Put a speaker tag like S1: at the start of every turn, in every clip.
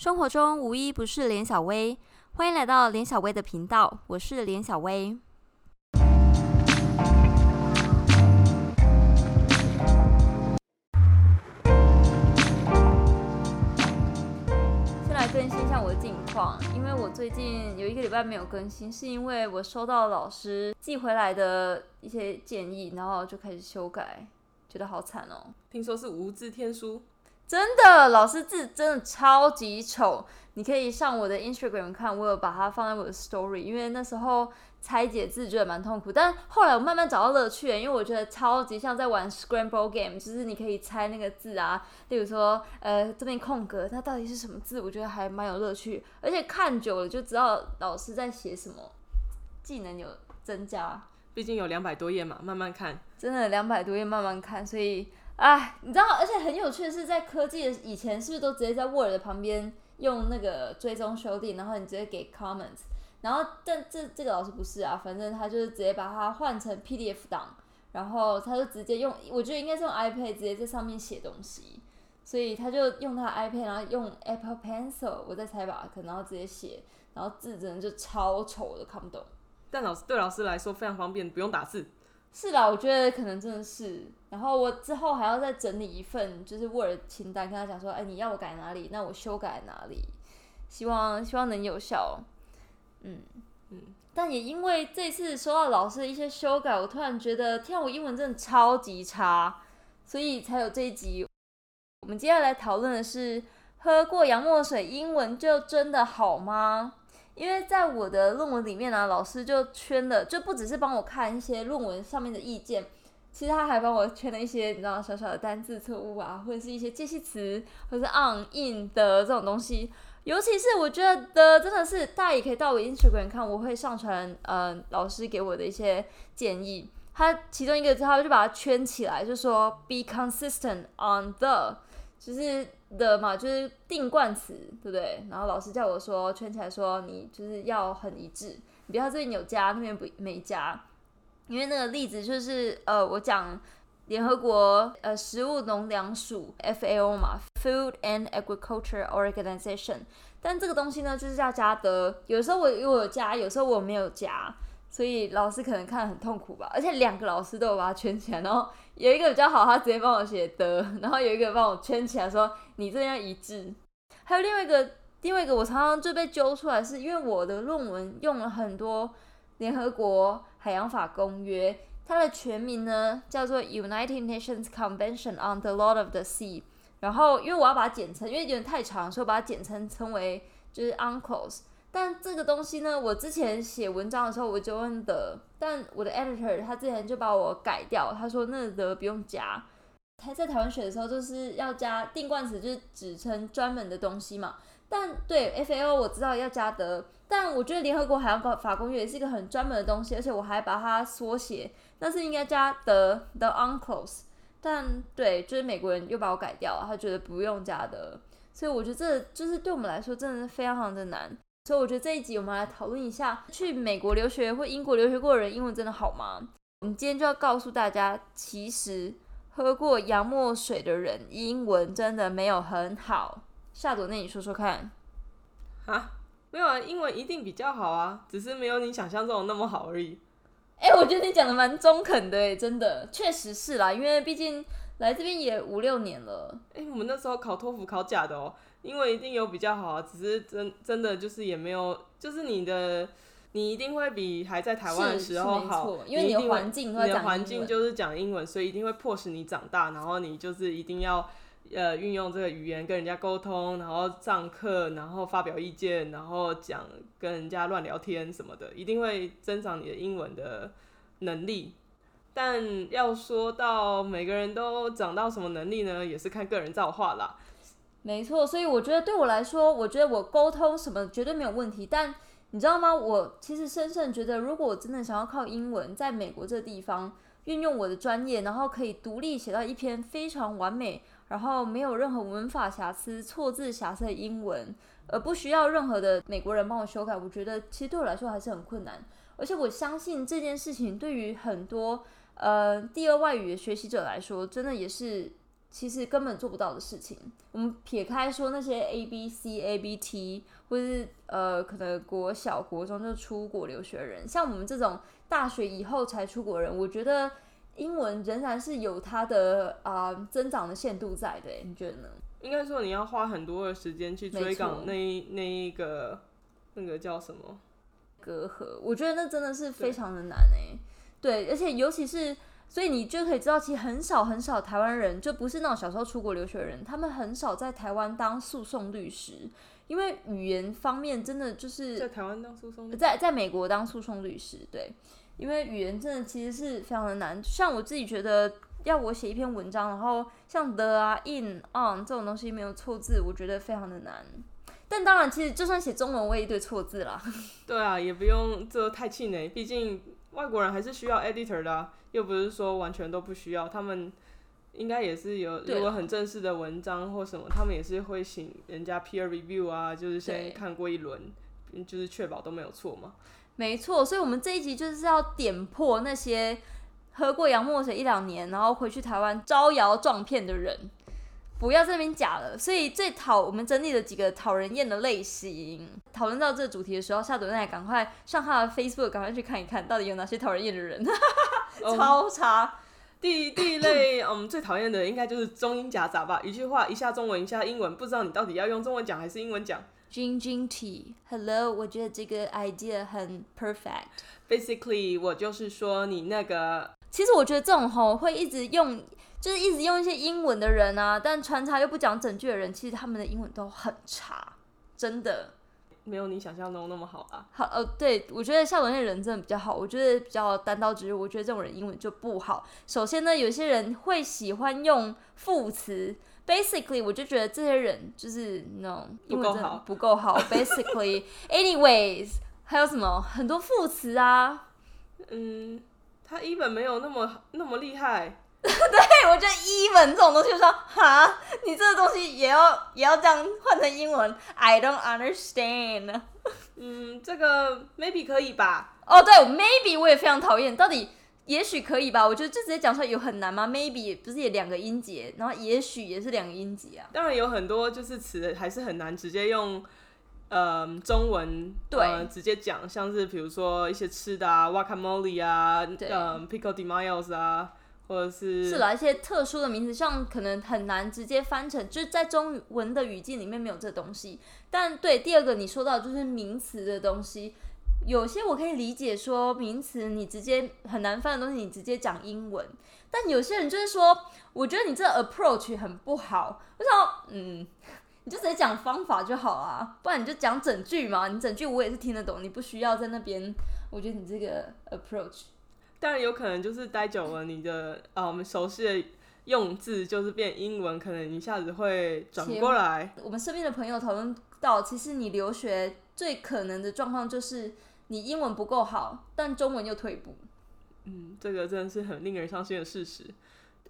S1: 生活中无一不是连小薇，欢迎来到连小薇的频道，我是连小薇。先来更新一下我的近况，因为我最近有一个礼拜没有更新，是因为我收到老师寄回来的一些建议，然后就开始修改，觉得好惨哦。
S2: 听说是无字天书，
S1: 真的，老师字真的超级丑。你可以上我的 Instagram 看，我有把它放在我的 Story，因为那时候拆解字觉得蛮痛苦，但后来我慢慢找到乐趣，因为我觉得超级像在玩 Scramble Game，就是你可以猜那个字啊，例如说呃这边空格，它到底是什么字，我觉得还蛮有乐趣，而且看久了就知道老师在写什么，技能有增加。
S2: 毕竟有两百多页嘛，慢慢看。
S1: 真的两百多页慢慢看，所以哎，你知道，而且很有趣的是，在科技的以前是不是都直接在 Word 旁边用那个追踪修订，然后你直接给 comments，然后但这这个老师不是啊，反正他就是直接把它换成 PDF 档，然后他就直接用，我觉得应该是用 iPad 直接在上面写东西，所以他就用他 iPad，然后用 Apple Pencil，我在猜吧，可能然后直接写，然后字真的就超丑的，看不懂。
S2: 但老师对老师来说非常方便，不用打字。
S1: 是啦，我觉得可能真的是。然后我之后还要再整理一份，就是 Word 清单，跟他讲说，哎，你要我改哪里，那我修改哪里，希望希望能有效。嗯嗯。但也因为这次收到老师的一些修改，我突然觉得，天啊，我英文真的超级差，所以才有这一集。我们接下来讨论的是，喝过洋墨水，英文就真的好吗？因为在我的论文里面呢，老师就圈了，就不只是帮我看一些论文上面的意见，其实他还帮我圈了一些你知道小小的单字错误啊，或者是一些介系词，或者是 on in 的这种东西。尤其是我觉得的真的是大家也可以到我 Instagram 看，我会上传嗯老师给我的一些建议。他其中一个他就把它圈起来，就说 be consistent on the，就是的嘛，就是定冠词，对不对？然后老师叫我说圈起来，说你就是要很一致，你不要这边有加，那边不没加。因为那个例子就是呃，我讲联合国呃食物农粮署 FAO 嘛，Food and Agriculture Organization，但这个东西呢就是要加的，有时候我我有加，有时候我没有加。所以老师可能看很痛苦吧，而且两个老师都有把它圈起来，然后有一个比较好，他直接帮我写的，然后有一个帮我圈起来说你这边要一致。还有另外一个，另外一个我常常就被揪出来，是因为我的论文用了很多联合国海洋法公约，它的全名呢叫做 United Nations Convention on the Law of the Sea。然后因为我要把它简称，因为有点太长，所以我把它简称称为就是 UNCLOS。但这个东西呢，我之前写文章的时候我就问的，但我的 editor 他之前就把我改掉，他说那个不用加。他在台湾学的时候就是要加定冠词，就是指称专门的东西嘛。但对 FAO 我知道要加的，但我觉得联合国海洋法公约也是一个很专门的东西，而且我还把它缩写，那是应该加的 the unclose。但对，就是美国人又把我改掉了，他觉得不用加的，所以我觉得这就是对我们来说真的是非常的难。所以我觉得这一集我们来讨论一下，去美国留学或英国留学过的人英文真的好吗？我们今天就要告诉大家，其实喝过洋墨水的人英文真的没有很好。夏朵，那你说说看。
S2: 啊，没有啊，英文一定比较好啊，只是没有你想象中的那么好而已。
S1: 哎，我觉得你讲的蛮中肯的，哎，真的，确实是啦，因为毕竟来这边也五六年了。
S2: 哎，我们那时候考托福考假的哦。英文一定有比较好啊，只是真真的就是也没有，就是你的你一定会比还在台湾的时候好，
S1: 因为你的环境，
S2: 你的环境就是讲英文，所以一定会迫使你长大，然后你就是一定要呃运用这个语言跟人家沟通，然后上课，然后发表意见，然后讲跟人家乱聊天什么的，一定会增长你的英文的能力。但要说到每个人都长到什么能力呢，也是看个人造化啦。
S1: 没错，所以我觉得对我来说，我觉得我沟通什么绝对没有问题。但你知道吗？我其实深深觉得，如果我真的想要靠英文在美国这个地方运用我的专业，然后可以独立写到一篇非常完美，然后没有任何文法瑕疵、错字瑕疵的英文，而不需要任何的美国人帮我修改，我觉得其实对我来说还是很困难。而且我相信这件事情对于很多呃第二外语的学习者来说，真的也是。其实根本做不到的事情。我们撇开说那些 A B C A B T，或是呃，可能国小国中就出国留学人，像我们这种大学以后才出国人，我觉得英文仍然是有它的啊、增长的限度在的。你觉得呢？
S2: 应该说你要花很多的时间去追赶那一那一个那个叫什么？
S1: 隔阂，我觉得那真的是非常的难哎、对，而且尤其是，所以你就可以知道，其实很少很少台湾人，就不是那种小时候出国留学的人，他们很少在台湾当诉讼律师，因为语言方面真的就是
S2: 在台湾当诉讼
S1: 在在美国当诉讼律师，对，因为语言真的其实是非常的难。像我自己觉得，要我写一篇文章，然后像 the 啊、in、on 这种东西没有错字，我觉得非常的难。但当然，其实就算写中文，我也一堆错字啦。
S2: 对啊，也不用这太气馁，毕竟外国人还是需要 editor 的、啊，又不是说完全都不需要。他们应该也是有，如果很正式的文章或什么，他们也是会请人家 peer review 啊，就是先看过一轮，嗯就是确保都没有错嘛。
S1: 没错，所以我们这一集就是要点破那些喝过洋墨水一两年，然后回去台湾招摇撞骗的人，不要在那边假了。所以最讨我们整理了几个讨人厌的类型。讨论到这个主题的时候，夏朵奈赶快上他的 Facebook，赶快去看一看，到底有哪些讨人厌的人，
S2: 哦
S1: 超差。
S2: 第第一类，嗯，最讨厌的应该就是中英夹杂吧，一句话一下中文一下英文，不知道你到底要用中文讲还是英文讲。
S1: Jing Jing T，Hello，我觉得这个 idea 很 perfect。
S2: Basically，我就是说你那个
S1: 其实我觉得这种吼会一直用，就是一直用一些英文的人啊，但穿插又不讲整句的人，其实他们的英文都很差，真的。
S2: 没有你想象中那么好啊。
S1: 好，呃，对我觉得夏文那人真的比较好，我觉得比较单刀直入。我觉得这种人英文就不好。首先呢，有些人会喜欢用副词，basically 我就觉得这些人就是那种英文真的
S2: 不够好
S1: 不够好。Basically，anyways，还有什么很多副词啊？
S2: 嗯，他 even 没有那么那么厉害。
S1: 对，我觉得英文这种东西，就说哈，你这个东西也要也要这样换成英文，I don't understand。
S2: 嗯，这个 maybe 可以吧。
S1: 哦，对，maybe 我也非常讨厌，到底也许可以吧？我觉得就直接讲出来有很难吗？maybe 不是也两个音节，然后也许也是两个音节啊。
S2: 当然有很多就是词还是很难直接用，呃，中文
S1: 对
S2: 呃直接讲，像是比如说一些吃的啊，guacamole 啊，
S1: 嗯
S2: 呃，pico de mayo 啊，或者是
S1: 是啦，一些特殊的名词，像可能很难直接翻成，就是在中文的语境里面没有这东西。但对第二个你说到就是名词的东西，有些我可以理解说名词你直接很难翻的东西，你直接讲英文。但有些人就是说，我觉得你这 approach 很不好。我想，嗯，你就直接讲方法就好啊，不然你就讲整句嘛。你整句我也是听得懂，你不需要在那边。我觉得你这个 approach
S2: 当然有可能就是待久了，你的呃我们熟悉的用字就是变英文，可能一下子会转不过来。
S1: 我们身边的朋友讨论到，其实你留学最可能的状况就是你英文不够好，但中文又退步。
S2: 嗯，这个真的是很令人伤心的事实。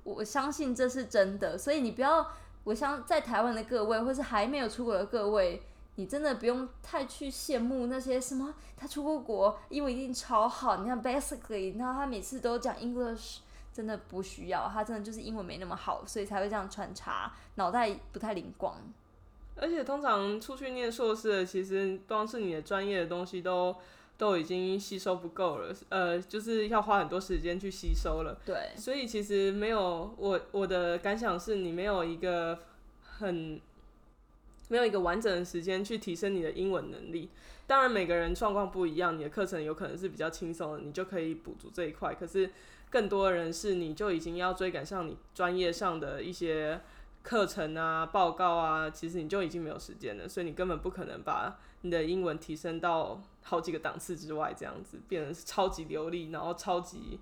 S1: 我相信这是真的，所以你不要，我相在台湾的各位，或是还没有出国的各位，你真的不用太去羡慕那些什么他出过国，英文一定超好。你看，basically，那他每次都讲 English，真的不需要，他真的就是英文没那么好，所以才会这样穿插，脑袋不太灵光。
S2: 而且通常出去念硕士的，其实光是你的专业的东西都都已经吸收不够了，呃，就是要花很多时间去吸收了。
S1: 对，
S2: 所以其实没有我我的感想是你没有一个很没有一个完整的时间去提升你的英文能力。当然每个人状况不一样，你的课程有可能是比较轻松的，你就可以补足这一块。可是更多的人是你就已经要追赶上你专业上的一些课程啊、报告啊，其实你就已经没有时间了，所以你根本不可能把你的英文提升到好几个档次之外，这样子变成是超级流利，然后超级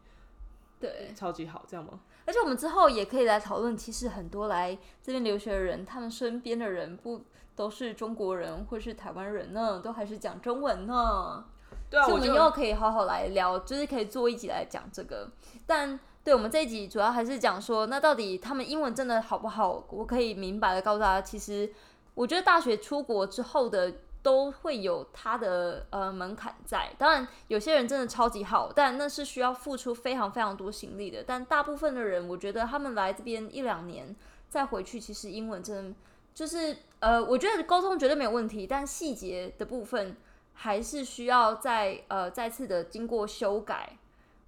S1: 对。
S2: 超级好，这样吗？
S1: 而且我们之后也可以来讨论，其实很多来这边留学的人，他们身边的人不都是中国人或是台湾人呢，都还是讲中文呢。
S2: 对啊，
S1: 所以我们
S2: 我就
S1: 以后可以好好来聊，就是可以做一集来讲这个。但对我们这一集主要还是讲说，那到底他们英文真的好不好？我可以明白的告诉大家，其实我觉得大学出国之后的都会有他的呃门槛在。当然，有些人真的超级好，但那是需要付出非常非常多心力的。但大部分的人，我觉得他们来这边一两年，再回去，其实英文真的就是呃，我觉得沟通绝对没有问题，但细节的部分还是需要再呃再次的经过修改，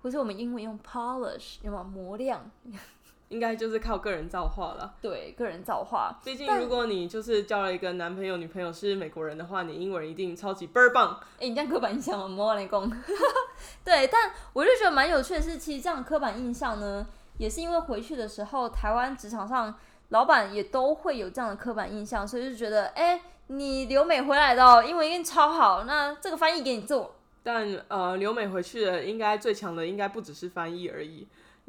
S1: 或是我们英文用 polish 有没有磨亮？
S2: 应该就是靠个人造化了。
S1: 对，个人造化。
S2: 毕竟如果你就是交了一个男朋友、女朋友是美国人的话，你英文一定超级倍儿棒。
S1: 哎，你这样刻板印象吗？摸雷公。对，但我就觉得蛮有趣的是，其实这样刻板印象呢，也是因为回去的时候，台湾职场上老板也都会有这样的刻板印象，所以就觉得，哎，你留美回来的，英文一定超好，那这个翻译给你做。
S2: 但呃，留美回去的应该最强的应该不只是翻译而已。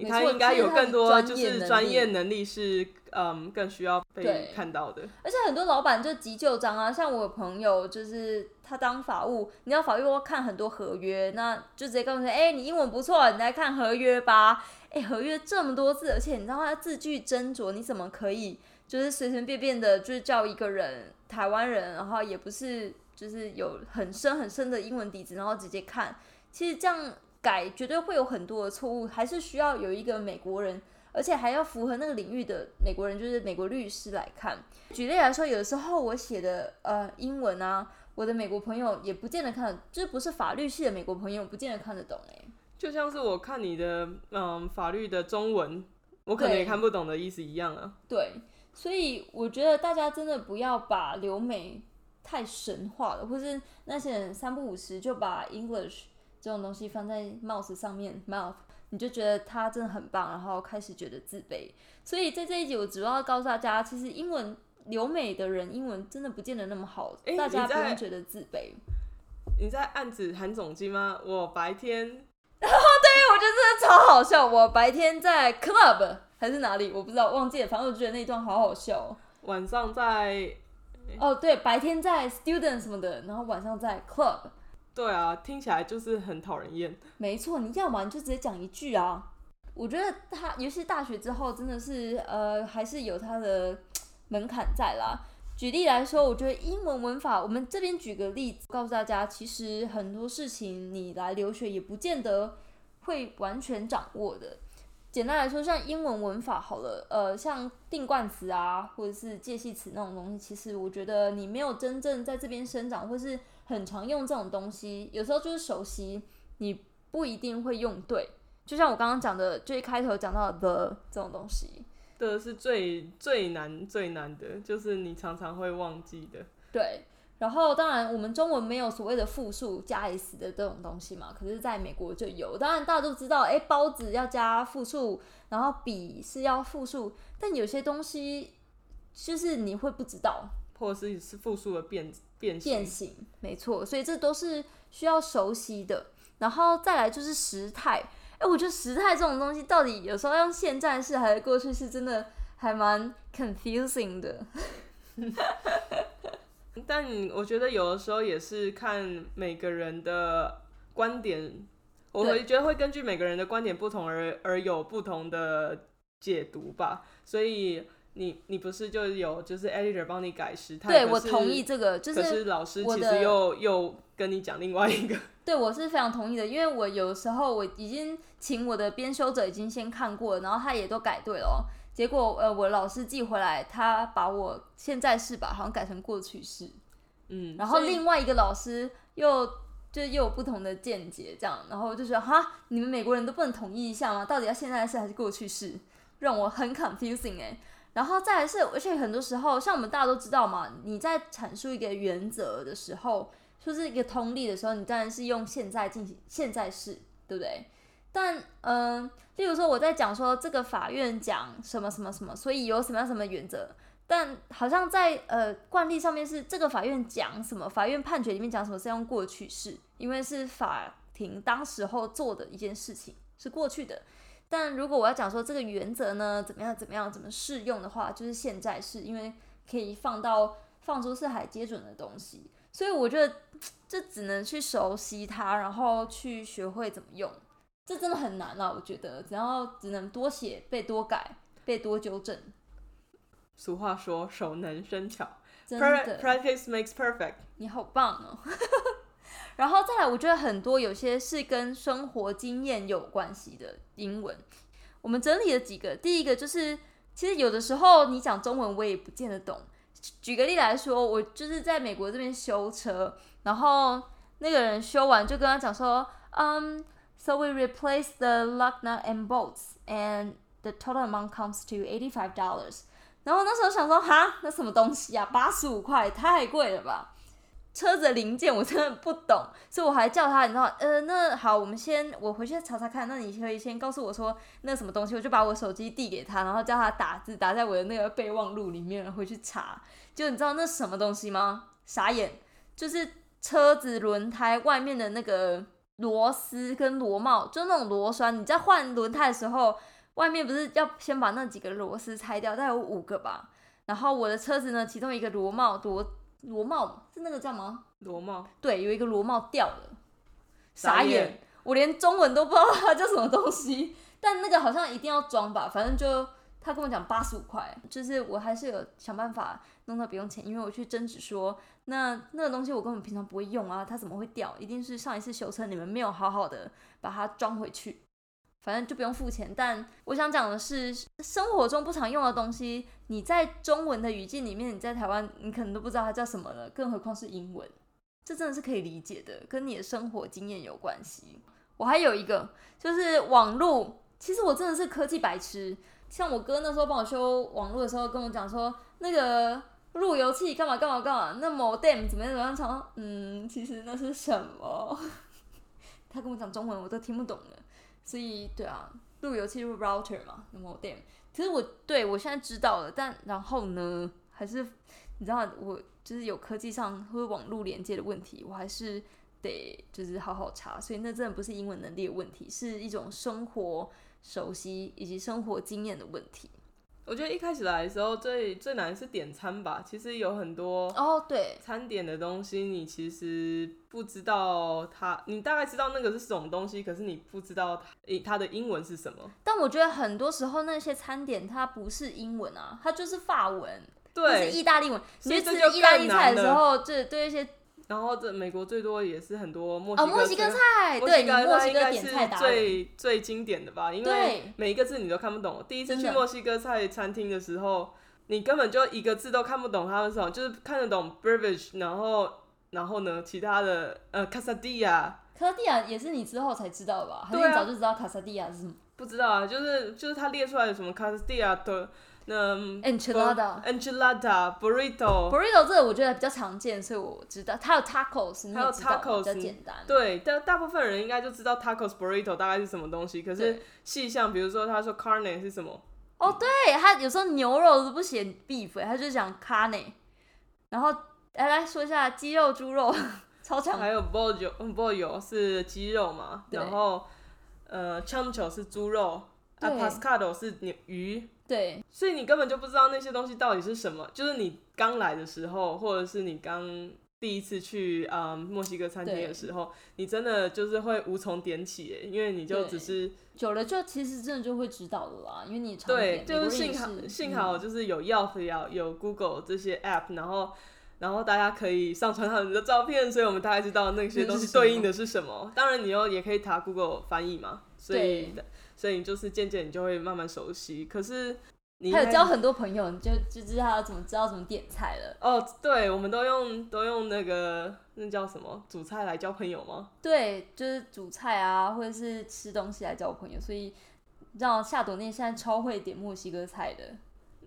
S2: 他应该有更多就是专业能力是嗯更需要被看到的，
S1: 而且很多老板就急救章啊，像我朋友就是他当法务，你要法务要看很多合约，那就直接告诉你，哎，你英文不错，你来看合约吧。哎，合约这么多字，而且你知道他字句斟酌，你怎么可以就是随随便便的，就是叫一个人台湾人，然后也不是就是有很深很深的英文底子，然后直接看，其实这样。改绝对会有很多的错误，还是需要有一个美国人，而且还要符合那个领域的美国人，就是美国律师来看。举例来说，有的时候我写的呃英文啊，我的美国朋友也不见得看，就是不是法律系的美国朋友不见得看得懂哎。
S2: 就像是我看你的嗯法律的中文，我可能也看不懂的意思一样啊。
S1: 对，所以我觉得大家真的不要把留美太神话了，或是那些人三不五时就把 English。这种东西放在 mouse 上面，mouth，你就觉得他真的很棒，然后开始觉得自卑。所以在这一集，我主要告诉大家，其实英文留美的人英文真的不见得那么好，大家不用觉得自卑。
S2: 你在暗指韩总机吗？我白天，
S1: 对，我觉得真的超好笑。我白天在 club 还是哪里，我不知道，忘记了。反正我觉得那一段好好笑。
S2: 晚上在，
S1: 哦，对，白天在 student 什么的，然后晚上在 club。
S2: 对啊，听起来就是很讨人厌。
S1: 没错，你要么你就直接讲一句啊。我觉得他，尤其大学之后，真的是呃，还是有他的门槛在啦。举例来说，我觉得英文文法，我们这边举个例子，告诉大家，其实很多事情你来留学也不见得会完全掌握的。简单来说，像英文文法好了，呃，像定冠词啊，或者是介系词那种东西，其实我觉得你没有真正在这边生长，或是很常用这种东西，有时候就是熟悉，你不一定会用对。就像我刚刚讲的，最开头讲到的这种东西，
S2: 的是最最难最难的，就是你常常会忘记的。
S1: 对。然后，当然，我们中文没有所谓的复数加 s 的这种东西嘛，可是在美国就有。当然，大家都知道，哎，包子要加复数，然后笔是要复数，但有些东西就是你会不知道，
S2: 或者是是复数的变变
S1: 变形，没错。所以这都是需要熟悉的。然后再来就是时态，哎，我觉得时态这种东西到底有时候用现在式还是过去式，真的还蛮 confusing 的。
S2: 但我觉得有的时候也是看每个人的观点，我会觉得会根据每个人的观点不同而而有不同的解读吧。所以你你不是就有就是 editor 帮你改时态？
S1: 对我同意这个，就是可
S2: 是老师其实又又跟你讲另外一个。
S1: 对我是非常同意的，因为我有时候我已经请我的编修者已经先看过了，然后他也都改对了。结果，呃，我老师寄回来，他把我现在式吧，好像改成过去式，
S2: 嗯，
S1: 然后另外一个老师又就又有不同的见解，这样，然后就说哈，你们美国人都不能统一一下吗？到底要现在式还是过去式？让我很 confusing 哎。然后再来是，而且很多时候，像我们大家都知道嘛，你在阐述一个原则的时候，就是一个通例的时候，你当然是用现在进行现在式，对不对？但嗯，例如说我在讲说这个法院讲什么什么什么，所以有什么样什么原则，但好像在呃惯例上面是这个法院讲什么，法院判决里面讲什么是用过去式，因为是法庭当时候做的一件事情是过去的。但如果我要讲说这个原则呢怎么样怎么样怎么适用的话，就是现在是因为可以放到放诸四海皆准的东西，所以我觉得 这只能去熟悉它，然后去学会怎么用。这真的很难啊！我觉得，只要只能多写、被多改、被多纠正。
S2: 俗话说“熟能生巧”，
S1: 真的
S2: ，practice makes perfect。
S1: 你好棒哦！然后再来，我觉得很多有些是跟生活经验有关系的英文。我们整理了几个，第一个就是其实有的时候你讲中文我也不见得懂。举个例来说，我就是在美国这边修车，然后那个人修完就跟他讲说，嗯，so we replace the lug nut and bolts and the total amount comes to eighty five dollars。然后那时候想说，哈，那什么东西啊，八十五块，太贵了吧？车子的零件我真的不懂，所以我还叫他，你知道，呃，那好，我们先我回去查查看，那你可以先告诉我说那什么东西，我就把我手机递给他，然后叫他打字打在我的那个备忘录里面，回去查。就你知道那什么东西吗？傻眼，就是车子轮胎外面的那个螺丝跟螺帽，就那种螺栓，你在换轮胎的时候，外面不是要先把那几个螺丝拆掉，大概有五个吧。然后我的车子呢，其中一个螺帽螺。螺帽是那个叫什么？
S2: 螺帽
S1: 对，有一个螺帽掉了，傻眼，我连中文都不知道它叫什么东西。但那个好像一定要装吧，反正就他跟我讲八十五块，就是我还是有想办法弄到不用钱，因为我去争执说，那那个东西我根本平常不会用啊，它怎么会掉？一定是上一次修车你们没有好好的把它装回去。反正就不用付钱，但我想讲的是，生活中不常用的东西，你在中文的语境里面，你在台湾你可能都不知道它叫什么了，更何况是英文，这真的是可以理解的，跟你的生活经验有关系。我还有一个就是网络，其实我真的是科技白痴，像我哥那时候帮我修网络的时候，跟我讲说那个路由器干嘛干嘛干嘛，那 modem 怎么样怎么样，讲嗯，其实那是什么？他跟我讲中文，我都听不懂的。所以，对啊，路由器是 router 嘛，那么电。其实我对我现在知道了，但然后呢，还是你知道，我就是有科技上或者网络连接的问题，我还是得就是好好查。所以那真的不是英文能力的问题，是一种生活熟悉以及生活经验的问题。
S2: 我觉得一开始来的时候最最难是点餐吧，其实有很多
S1: 哦，对，
S2: 餐点的东西你其实不知道它，你大概知道那个是什么东西，可是你不知道它它的英文是什么。
S1: 但我觉得很多时候那些餐点它不是英文啊，它就是法文，
S2: 对，
S1: 是意大利文。
S2: 所以
S1: 吃意大利菜的时候，这对一些。
S2: 然后这美国最多也是很多
S1: 墨
S2: 西哥
S1: 墨西哥菜，对，墨西哥
S2: 点菜最最经典的吧，因为每一个字你都看不懂。第一次去墨西哥菜餐厅的时候，你根本就一个字都看不懂，他们什么就是看得懂 b r v i s h 然后然后呢，其他的呃卡萨蒂亚，
S1: 卡萨蒂亚也是你之后才知道吧？还是你早就知道卡萨蒂亚是什么？
S2: 不知道啊，就是就是他列出来的什么卡萨蒂亚的。那
S1: enchilada，enchilada，burrito，burrito 这个我觉得比较常见，所以我知道。它有 tacos，
S2: 还有 tacos
S1: 比较简单。
S2: 对，但大部分人应该就知道 tacos burrito 大概是什么东西。可是细项，比如说他说 carne 是什么？
S1: 哦，对，他有时候牛肉都不写 beef，他就讲 carne。然后来来说一下鸡肉、猪肉，超强。
S2: 还有 bollo，bollo 是鸡肉嘛？然后呃 c h a m c h o 是猪肉，啊，Pascado 是牛鱼。
S1: 对，
S2: 所以你根本就不知道那些东西到底是什么。就是你刚来的时候，或者是你刚第一次去啊墨西哥餐厅的时候，你真的就是会无从点起，因为你就只是
S1: 久了就其实真的就会知道的啦。因为你
S2: 对，就是幸好幸好就是有 Yelp 有 Google 这些 App，然后然后大家可以上传他们的照片，所以我们大概知道那些东西对应的是什么。当然你又也可以查 Google 翻译嘛，所以。所以你就是渐渐你就会慢慢熟悉，可是你
S1: 还有交很多朋友，你就就知道怎么知道怎么点菜了。
S2: 哦，对，我们都用都用那个那叫什么煮菜来交朋友吗？
S1: 对，就是煮菜啊，或者是吃东西来交朋友。所以你知道夏朵念现在超会点墨西哥菜的，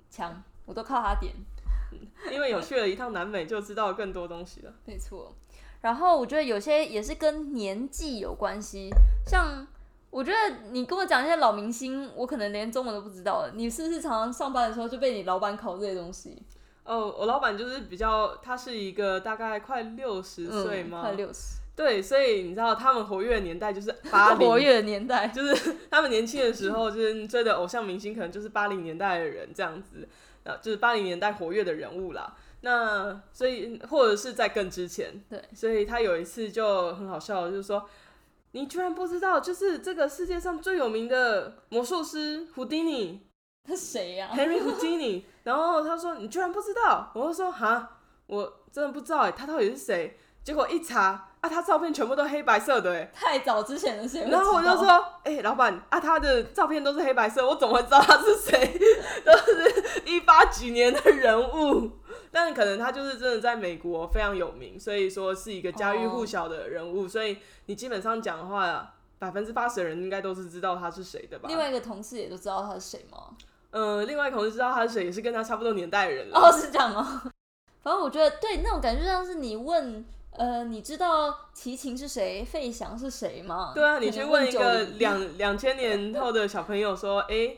S1: 强，我都靠他点。
S2: 因为有去了一趟南美，就知道更多东西了。
S1: 没错，然后我觉得有些也是跟年纪有关系，像。我觉得你跟我讲一些老明星，我可能连中文都不知道了。你是不是常常上班的时候就被你老板考这些东西？
S2: 哦，我老板就是比较，他是一个大概快六十岁吗？
S1: 快六十。
S2: 对，所以你知道他们活跃的年代就是八
S1: 零。活跃的年代
S2: 就是 他们年轻的时候，就是追的偶像明星可能就是八零年代的人这样子，呃，就是八零年代活跃的人物啦。那所以或者是在更之前，
S1: 对，
S2: 所以他有一次就很好笑，就是说。你居然不知道，就是这个世界上最有名的魔术师胡迪尼，
S1: 他谁呀
S2: ？Henry Houdini。然后他说你居然不知道，我就说哈，我真的不知道哎，他到底是谁？结果一查啊，他照片全部都黑白色的哎。
S1: 太早之前的谁？
S2: 然后我就说，哎、老板啊，他的照片都是黑白色，我怎么会知道他是谁？都是一八几年的人物，但可能他就是真的在美国非常有名，所以说是一个家喻户晓的人物，所以你基本上讲的话，百分之八十的人应该都是知道他是谁的吧？
S1: 另外一个同事也都知道他是谁吗？
S2: 呃，另外一个同事知道他是谁，也是跟他差不多年代的人了。
S1: 哦，是这样吗。反正我觉得对那种感觉，像是你问呃，你知道齐秦是谁，费翔是谁吗？
S2: 对啊，你去问一个两两千年后的小朋友说，哎、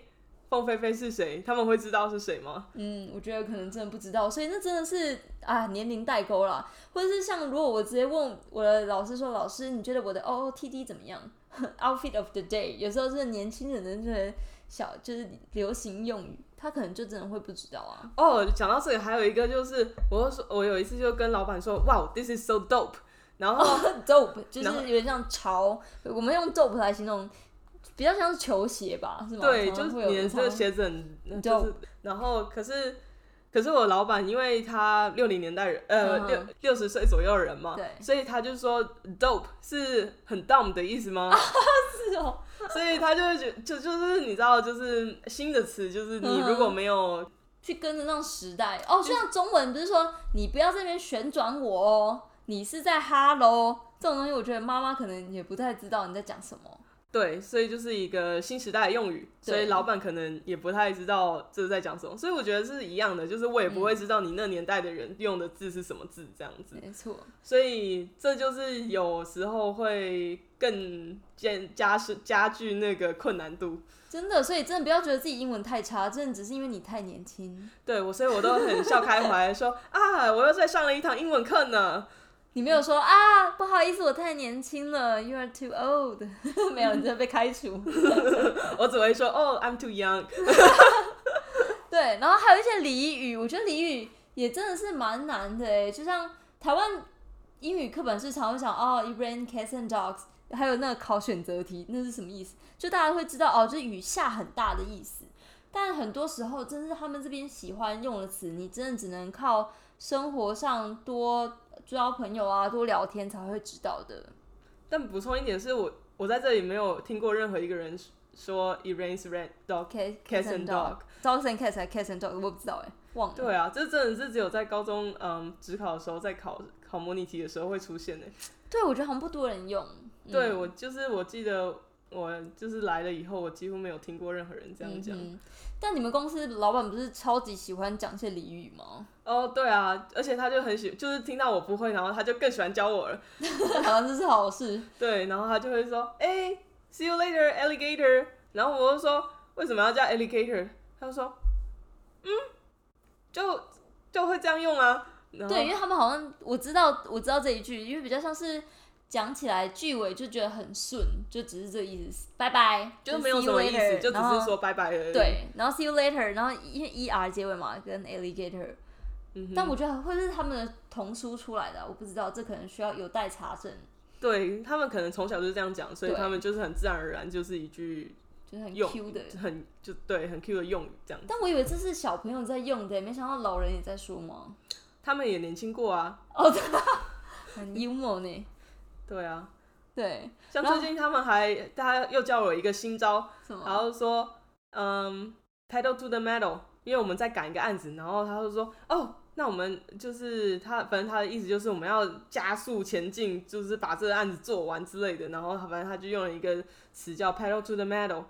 S2: 凤飞飞是谁？他们会知道是谁吗？
S1: 嗯，我觉得可能真的不知道，所以那真的是啊年龄代沟啦，或者是像如果我直接问我的老师说，老师你觉得我的 OOTD 怎么样？Outfit of the day，有时候是年轻人的这个小就是流行用语，他可能就真的会不知道啊。
S2: 哦，讲到这里，还有一个就是，我就说，我有一次就跟老板说，哇，this is so dope，然后、
S1: dope 就是有点像潮，我们用 dope 来形容，比较像是球鞋吧，是吗？
S2: 对，就是你的这
S1: 会有常
S2: 个鞋子很，就是，然后可是。可是我老板，因为他六零年代人，呃，
S1: 嗯
S2: 六六十岁左右的人嘛，
S1: 对
S2: 所以他就说 dope 是很 dumb 的意思吗？
S1: 是哦，
S2: 所以他就会觉就就是你知道，就是新的词，就是你如果没有
S1: 去跟着那种时代哦，就像中文不是说你不要这边旋转我哦，你是在哈喽这种东西，我觉得妈妈可能也不太知道你在讲什么。
S2: 对，所以就是一个新时代的用语，所以老板可能也不太知道这是在讲什么，所以我觉得是一样的，就是我也不会知道你那年代的人用的字是什么字这样子，
S1: 没错，
S2: 所以这就是有时候会更加加深加剧那个困难度。
S1: 真的，所以真的不要觉得自己英文太差，真的只是因为你太年轻。
S2: 对我，所以我都很笑开怀，说 啊，我又在上了一堂英文课呢。
S1: 你没有说啊，不好意思，我太年轻了，You are too old，没有，你真的被开除。
S2: 我只会说哦，I'm too young。
S1: 对，然后还有一些俚语，我觉得俚语也真的是蛮难的诶，就像台湾英语课本是常会讲哦，it rain cats and dogs，还有那个考选择题，那是什么意思？就大家会知道哦，就是雨下很大的意思。但很多时候，真是他们这边喜欢用的词，你真的只能靠生活上多交朋友啊，多聊天才会知道的。
S2: 但补充一点是我我在这里没有听过任何一个人说 it rains red dog。
S1: Cat
S2: Cats and dog
S1: dogs and cats 还 cats and dog，我不知道哎，忘了。
S2: 对啊，这真的是只有在高中嗯职考的时候，在考考模拟题的时候会出现的。
S1: 对，我觉得好像不多人用。嗯
S2: 对我就是我记得我就是来了以后，我几乎没有听过任何人这样讲。
S1: 嗯但你们公司老板不是超级喜欢讲一些俚语吗？
S2: 哦，对啊，而且他就很喜，就是听到我不会，然后他就更喜欢教我了。
S1: 好像这是好事。
S2: 对，然后他就会说，哎、s e e you later, alligator。然后我就说，为什么要叫 alligator？他就说，嗯，就就会这样用啊。
S1: 对，因为他们好像我知道我知道这一句，因为比较像是讲起来句尾就觉得很顺，就只是这个意思，拜拜，
S2: 就没有什么意思
S1: ，later，
S2: 就只是说拜拜而已。，
S1: 对，然后 see you later，然后因为 e r 结尾嘛，跟 alligator，、
S2: 嗯
S1: 但我觉得会是他们的童书出来的啊，我不知道，这可能需要有待查证，
S2: 对他们可能从小就是这样讲，所以他们就是很自然而然就是一句
S1: 就是很
S2: 用
S1: Q 的。
S2: 很就对很 Q 的用语这样。
S1: 但我以为这是小朋友在用的，没想到老人也在说吗？
S2: 他们也年轻过啊，
S1: 哦，对，很幽默呢。
S2: 对啊，
S1: 对，
S2: 像最近他们还他又教我一个新招？然后说嗯 pedal to the metal，因为我们在赶一个案子，然后他就说哦。那我们就是他，反正他的意思就是我们要加速前进，就是把这个案子做完之类的。然后反正他就用了一个词叫 pedal to the metal，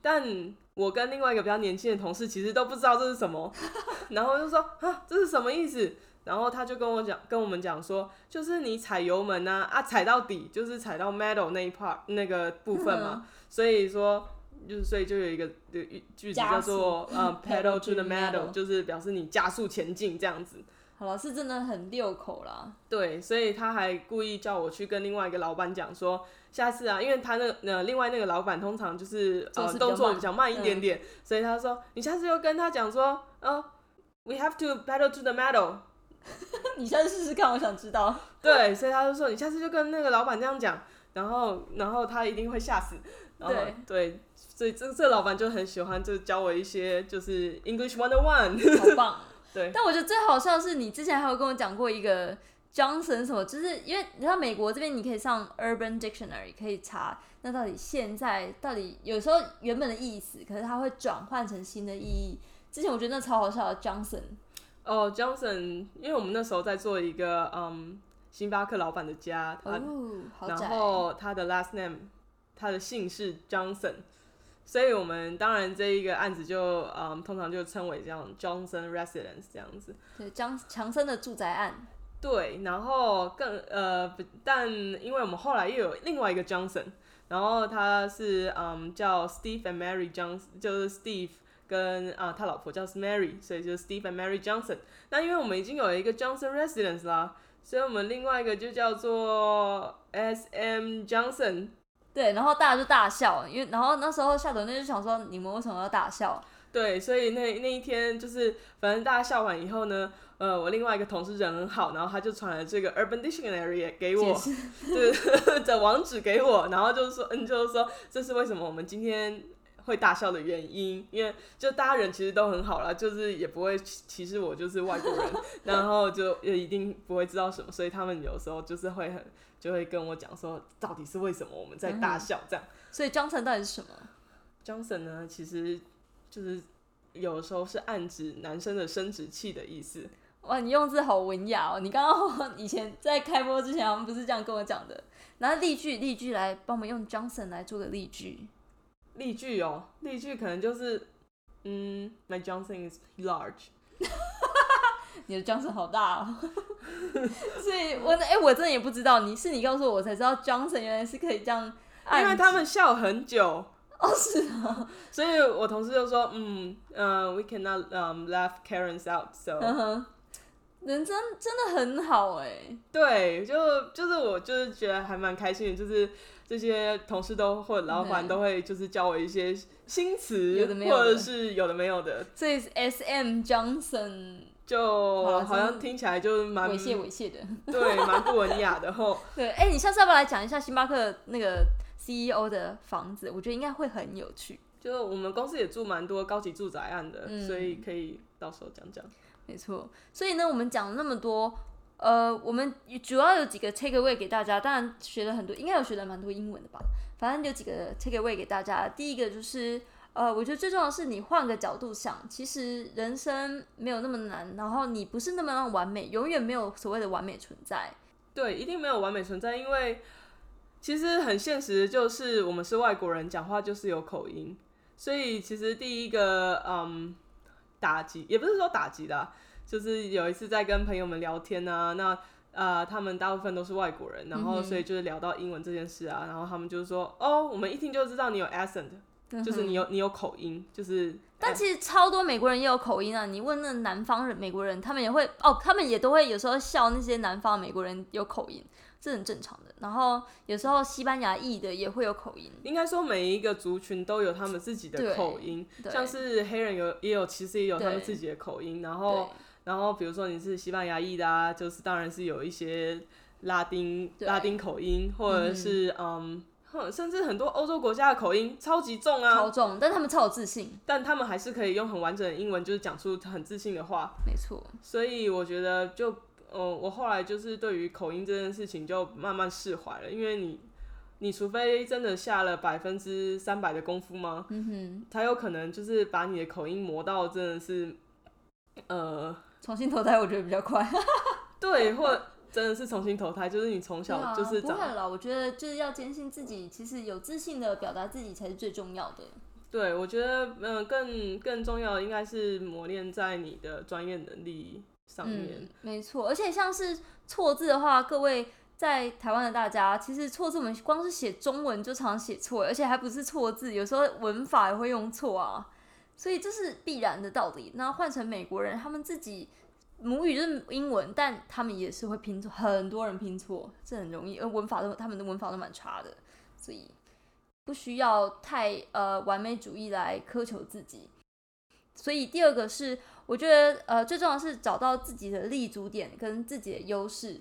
S2: 但我跟另外一个比较年轻的同事其实都不知道这是什么，然后就说啊这是什么意思？然后他就跟我讲，跟我们讲说，就是你踩油门啊啊踩到底，就是踩到 metal 那一 part 那个部分嘛，所以说。就是，所以就有一个句句子叫做呃 pedal to the metal，就是表示你加速前进这样子。
S1: 好了，是真的很溜口啦。
S2: 对，所以他还故意叫我去跟另外一个老板讲说，下次啊，因为他那个呃另外那个老板通常就是呃动作
S1: 慢
S2: 比较慢一点点，所以他说你下次就跟他讲说，哦、w e have to pedal to the metal。
S1: 你下次试试看，我想知道。
S2: 对，所以他就说你下次就跟那个老板这样讲，然后然后他一定会吓死。然后
S1: 对
S2: 对，所以这这老板就很喜欢，就教我一些就是 English one on one。
S1: 好棒。
S2: 对
S1: 但我觉得最好笑的是，你之前还有跟我讲过一个 Johnson 什么，就是因为你知道美国这边你可以上 Urban Dictionary 可以查，那到底现在到底有时候原本的意思，可是它会转换成新的意义。之前我觉得那超好笑的 Johnson，
S2: 哦，Johnson，因为我们那时候在做一个嗯星巴克老板的家，他、然，后他的 last name，他的姓是 Johnson，所以我们当然这一个案子就嗯通常就称为这样 Johnson Residence 这样子。
S1: 对江强森的住宅案，
S2: 对，然后更呃，但因为我们后来又有另外一个 Johnson，然后他是嗯叫 Steve and Mary Johnson，就是 Steve 跟啊、他老婆叫 Mary，所以就是 Steve and Mary Johnson。那因为我们已经有一个 Johnson Residence 啦，所以我们另外一个就叫做 S M Johnson。
S1: 对，然后大家就大笑，因为然后那时候夏董那就想说，你们为什么要大笑？
S2: 对，所以那那一天就是，反正大家笑完以后呢，呃，我另外一个同事人很好，然后他就传了这个 Urban Dictionary 给我，
S1: 解释
S2: 对 的网址给我，然后就是说，嗯，就是说这是为什么我们今天会大笑的原因，因为就大家人其实都很好啦，就是也不会歧歧视我，就是外国人，然后就也一定不会知道什么，所以他们有时候就是会很就会跟我讲说，到底是为什么我们在大笑这样。
S1: 所以 Johnson 到底是什么
S2: ？Johnson 呢，其实就是有时候是暗指男生的生殖器的意思。
S1: 哇，你用字好文雅哦！你刚刚 以前在开播之前，好像不是这样跟我讲的。拿例句，例句来帮我们用 Johnson 来做个例句。
S2: 例句哦，例句可能就是，嗯，My Johnson is large。
S1: 你的 Johnson 好大哦，所以我哎、我真的也不知道，你是你告诉我，我才知道 Johnson 原来是可以这样按，
S2: 因为他们笑很久，
S1: 哦是哦，
S2: 所以我同事就说，嗯，呃、w e cannot um laugh Karens out，so
S1: 嗯哼，人真真的很好哎，
S2: 对，就就是我就是觉得还蛮开心的，就是这些同事都或者老板都会就是教我一些新词，或者是有的没有的，
S1: 所以 S M Johnson
S2: 就
S1: 好
S2: 好像听起来就是蛮
S1: 猥亵猥亵的，
S2: 对，蛮不文雅的吼。
S1: 对，哎、你下次要不要来讲一下星巴克那个 CEO 的房子？我觉得应该会很有趣。
S2: 就我们公司也住蛮多高级住宅案的，
S1: 嗯
S2: 所以可以到时候讲讲。
S1: 没错，所以呢，我们讲了那么多，呃，我们主要有几个 take away 给大家，当然学了很多，应该有学了蛮多英文的吧。反正有几个 take away 给大家。第一个就是，呃，我觉得最重要的是你换个角度想，其实人生没有那么难，然后你不是那么完美，永远没有所谓的完美存在。
S2: 对，一定没有完美存在，因为其实很现实，就是我们是外国人，讲话就是有口音，所以其实第一个嗯打击，也不是说打击的、就是有一次在跟朋友们聊天啊，那呃他们大部分都是外国人，然后所以就是聊到英文这件事啊，然后他们就是说，哦，我们一听就知道你有 accent，就是你有你有口音，就是
S1: 但其实超多美国人也有口音啊！你问那南方人、美国人，他们也会哦，他们也都会有时候笑那些南方美国人有口音，这很正常的。然后有时候西班牙裔的也会有口音，
S2: 应该说每一个族群都有他们自己的口音，像是黑人有也有，其实也有他们自己的口音。然后，然后比如说你是西班牙裔的啊，就是当然是有一些拉丁拉丁口音，或者是嗯。哼甚至很多欧洲国家的口音超级重啊，
S1: 超重，但他们超有自信，
S2: 但他们还是可以用很完整的英文，就是讲出很自信的话。
S1: 没错，
S2: 所以我觉得就，呃，我后来就是对于口音这件事情就慢慢释怀了，因为你，你除非真的下了百分之三百的功夫吗？
S1: 嗯哼，
S2: 才有可能就是把你的口音磨到真的是，呃，
S1: 重新投胎我觉得比较快。
S2: 对，或真的是重新投胎，就是你从小
S1: 啊
S2: 就是长，
S1: 不会了，我觉得就是要坚信自己，其实有自信的表达自己才是最重要的。
S2: 对我觉得，嗯、更更重要的应该是磨练在你的专业能力上面。
S1: 嗯，没错，而且像是错字的话，各位在台湾的大家，其实错字我们光是写中文就常常写错，而且还不是错字，有时候文法也会用错啊，所以这是必然的道理。那换成美国人，他们自己母语就是英文，但他们也是会拼错，很多人拼错，这很容易，而文法都他们的文法都蛮差的，所以不需要太呃完美主义来苛求自己。所以第二个是，我觉得呃最重要是找到自己的立足点跟自己的优势。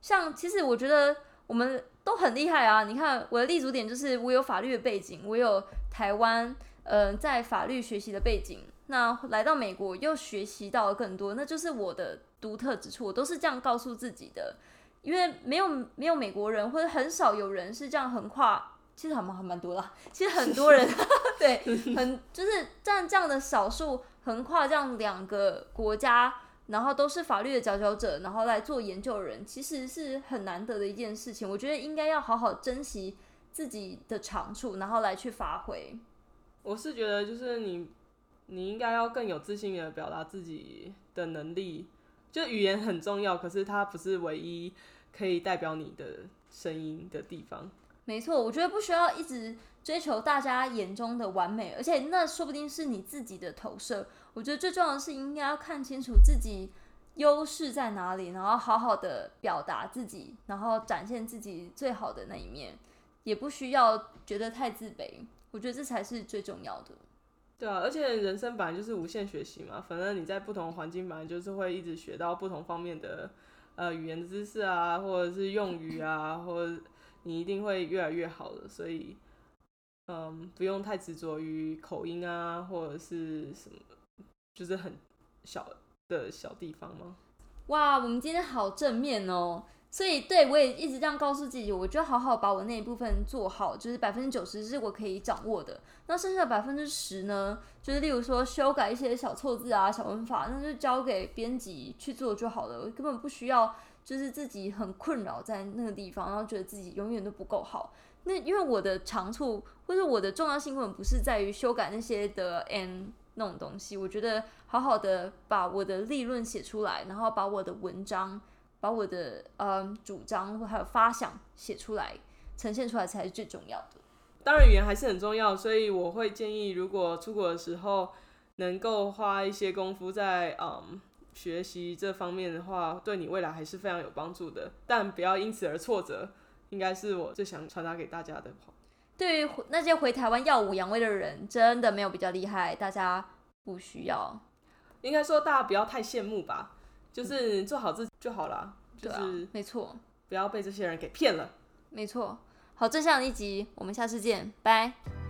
S1: 像其实我觉得我们都很厉害啊！你看我的立足点就是我有法律的背景，我有台湾呃在法律学习的背景，那来到美国又学习到了更多，那就是我的独特之处，我都是这样告诉自己的。因为没有没有美国人，或者很少有人是这样横跨，其实还蛮还蛮多啦。其实很多人 对，很就是占这样的少数横跨这样两个国家，然后都是法律的佼佼者，然后来做研究的人，其实是很难得的一件事情。我觉得应该要好好珍惜自己的长处，然后来去发挥。
S2: 我是觉得，就是你你应该要更有自信的表达自己的能力。就语言很重要，可是它不是唯一可以代表你的声音的地方。
S1: 没错，我觉得不需要一直追求大家眼中的完美，而且那说不定是你自己的投射。我觉得最重要的是应该要看清楚自己优势在哪里，然后好好的表达自己，然后展现自己最好的那一面，也不需要觉得太自卑。我觉得这才是最重要的。
S2: 对啊，而且人生本来就是无限学习嘛，反正你在不同环境本来就是会一直学到不同方面的呃语言知识啊，或者是用语啊，或者你一定会越来越好的，所以嗯，不用太执着于口音啊，或者是什么，就是很小的小地方吗？
S1: 哇，我们今天好正面哦。所以，对我也一直这样告诉自己，我就好好把我那一部分做好，就是百分之九十是我可以掌握的。那剩下的百分之十呢，就是例如说修改一些小错字啊、小文法，那就交给编辑去做就好了，我根本不需要就是自己很困扰在那个地方，然后觉得自己永远都不够好。那因为我的长处或者我的重要性根本不是在于修改那些的 n 那种东西，我觉得好好的把我的立论写出来，然后把我的文章。把我的呃主张或还有发想写出来，呈现出来才是最重要的。
S2: 当然，语言还是很重要，所以我会建议，如果出国的时候能够花一些功夫在嗯学习这方面的话，对你未来还是非常有帮助的。但不要因此而挫折，应该是我最想传达给大家的话。
S1: 对于那些回台湾耀武扬威的人，真的没有比较厉害，大家不需要。
S2: 应该说，大家不要太羡慕吧。就是做好自己就好了，就是
S1: 没错，
S2: 不要被这些人给骗了。
S1: 没错，好，这样一集，我们下次见，拜。